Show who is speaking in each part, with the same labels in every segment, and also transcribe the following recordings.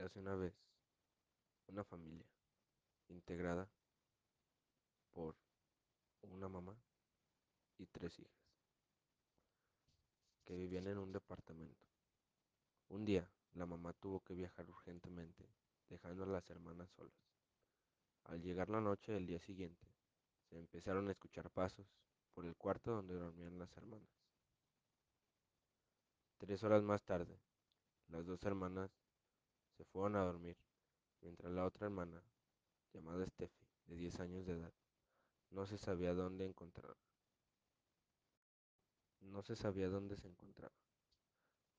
Speaker 1: Érase una vez una familia integrada por una mamá y tres hijas que vivían en un departamento. Un día, la mamá tuvo que viajar urgentemente, dejando a las hermanas solas. Al llegar la noche del día siguiente, se empezaron a escuchar pasos por el cuarto donde dormían las hermanas. Tres horas más tarde, las dos hermanas se fueron a dormir, mientras la otra hermana, llamada Steffi, de 10 años de edad, no se sabía dónde encontrar. No se sabía dónde se encontraba.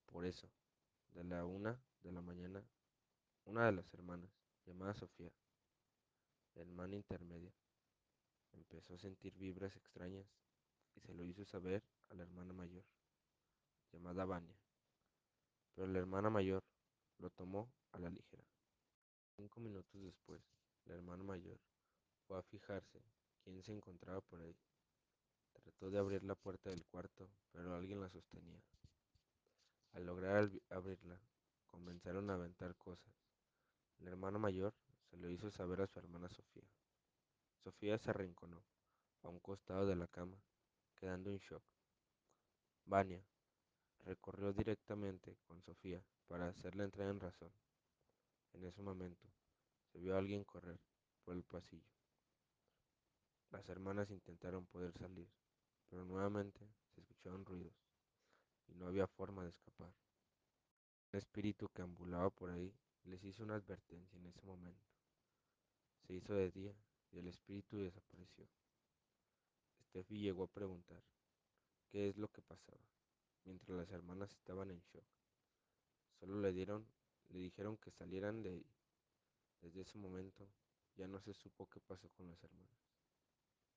Speaker 1: Por eso, de la una de la mañana, una de las hermanas, llamada Sofía, hermana intermedia, empezó a sentir vibras extrañas y se lo hizo saber a la hermana mayor, llamada Vania. Pero la hermana mayor la hermana mayor fue a fijarse quién se encontraba por ahí. Trató de abrir la puerta del cuarto, pero alguien la sostenía. Al lograr abrirla, comenzaron a aventar cosas. La hermana mayor se lo hizo saber a su hermana Sofía. Sofía se arrinconó a un costado de la cama, quedando en shock. Vania recorrió directamente con Sofía para hacerle entrar en razón. En ese momento, se vio a alguien correr por el pasillo. Las hermanas intentaron poder salir, pero nuevamente se escucharon ruidos y no había forma de escapar. Un espíritu que ambulaba por ahí les hizo una advertencia en ese momento. Se hizo de día y el espíritu desapareció. Steffi llegó a preguntar qué es lo que pasaba, mientras las hermanas estaban en shock. Solo le dieron, le dijeron que salieran de ahí. Desde ese momento ya no se supo qué pasó con los hermanos.